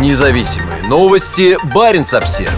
Независимые новости. Барин обсерва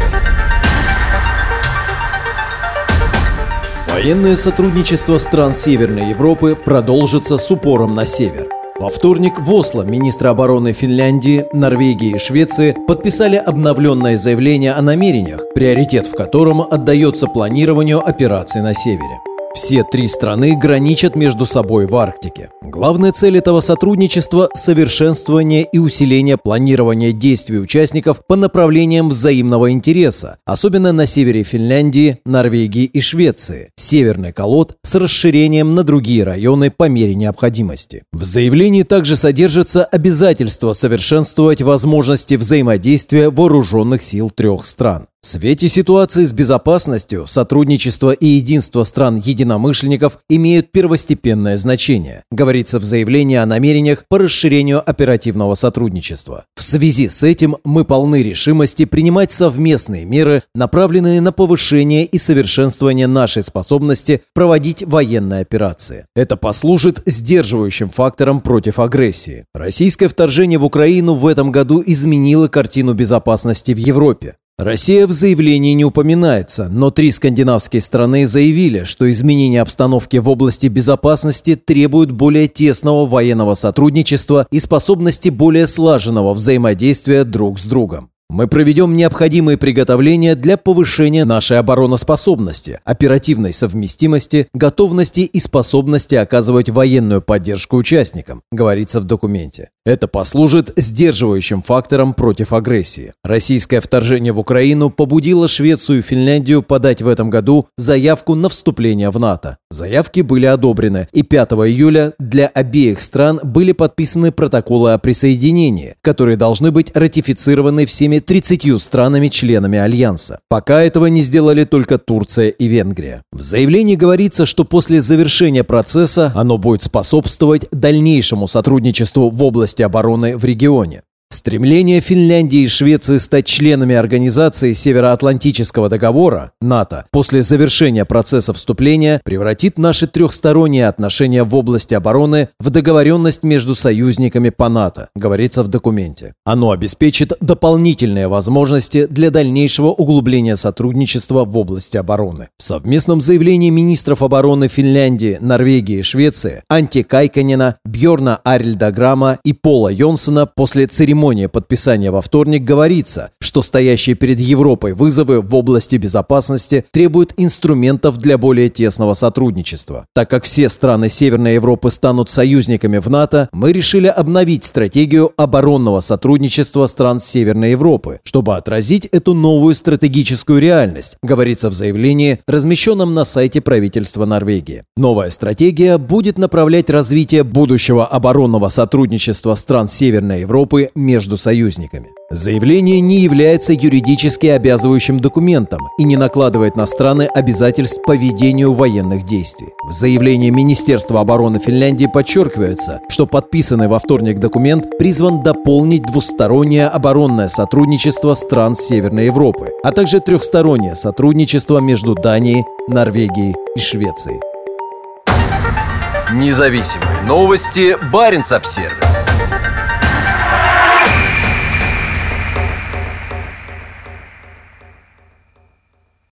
Военное сотрудничество стран Северной Европы продолжится с упором на север. Во вторник в Осло министры обороны Финляндии, Норвегии и Швеции подписали обновленное заявление о намерениях, приоритет в котором отдается планированию операций на севере. Все три страны граничат между собой в Арктике. Главная цель этого сотрудничества – совершенствование и усиление планирования действий участников по направлениям взаимного интереса, особенно на севере Финляндии, Норвегии и Швеции, северный колод с расширением на другие районы по мере необходимости. В заявлении также содержится обязательство совершенствовать возможности взаимодействия вооруженных сил трех стран. В свете ситуации с безопасностью сотрудничество и единство стран-единомышленников имеют первостепенное значение, говорится в заявлении о намерениях по расширению оперативного сотрудничества. В связи с этим мы полны решимости принимать совместные меры, направленные на повышение и совершенствование нашей способности проводить военные операции. Это послужит сдерживающим фактором против агрессии. Российское вторжение в Украину в этом году изменило картину безопасности в Европе. Россия в заявлении не упоминается, но три скандинавские страны заявили, что изменение обстановки в области безопасности требует более тесного военного сотрудничества и способности более слаженного взаимодействия друг с другом. Мы проведем необходимые приготовления для повышения нашей обороноспособности, оперативной совместимости, готовности и способности оказывать военную поддержку участникам, говорится в документе. Это послужит сдерживающим фактором против агрессии. Российское вторжение в Украину побудило Швецию и Финляндию подать в этом году заявку на вступление в НАТО. Заявки были одобрены, и 5 июля для обеих стран были подписаны протоколы о присоединении, которые должны быть ратифицированы всеми всеми 30 странами-членами Альянса. Пока этого не сделали только Турция и Венгрия. В заявлении говорится, что после завершения процесса оно будет способствовать дальнейшему сотрудничеству в области обороны в регионе. Стремление Финляндии и Швеции стать членами Организации Североатлантического договора, НАТО, после завершения процесса вступления превратит наши трехсторонние отношения в области обороны в договоренность между союзниками по НАТО, говорится в документе. Оно обеспечит дополнительные возможности для дальнейшего углубления сотрудничества в области обороны. В совместном заявлении министров обороны Финляндии, Норвегии и Швеции Анти Кайканина, Бьорна Арильдаграма и Пола Йонсона после церемонии церемонии подписания во вторник говорится, что стоящие перед Европой вызовы в области безопасности требуют инструментов для более тесного сотрудничества. Так как все страны Северной Европы станут союзниками в НАТО, мы решили обновить стратегию оборонного сотрудничества стран Северной Европы, чтобы отразить эту новую стратегическую реальность, говорится в заявлении, размещенном на сайте правительства Норвегии. Новая стратегия будет направлять развитие будущего оборонного сотрудничества стран Северной Европы между союзниками. Заявление не является юридически обязывающим документом и не накладывает на страны обязательств по ведению военных действий. В заявлении Министерства обороны Финляндии подчеркивается, что подписанный во вторник документ призван дополнить двустороннее оборонное сотрудничество стран Северной Европы, а также трехстороннее сотрудничество между Данией, Норвегией и Швецией. Независимые новости. Барин обсервис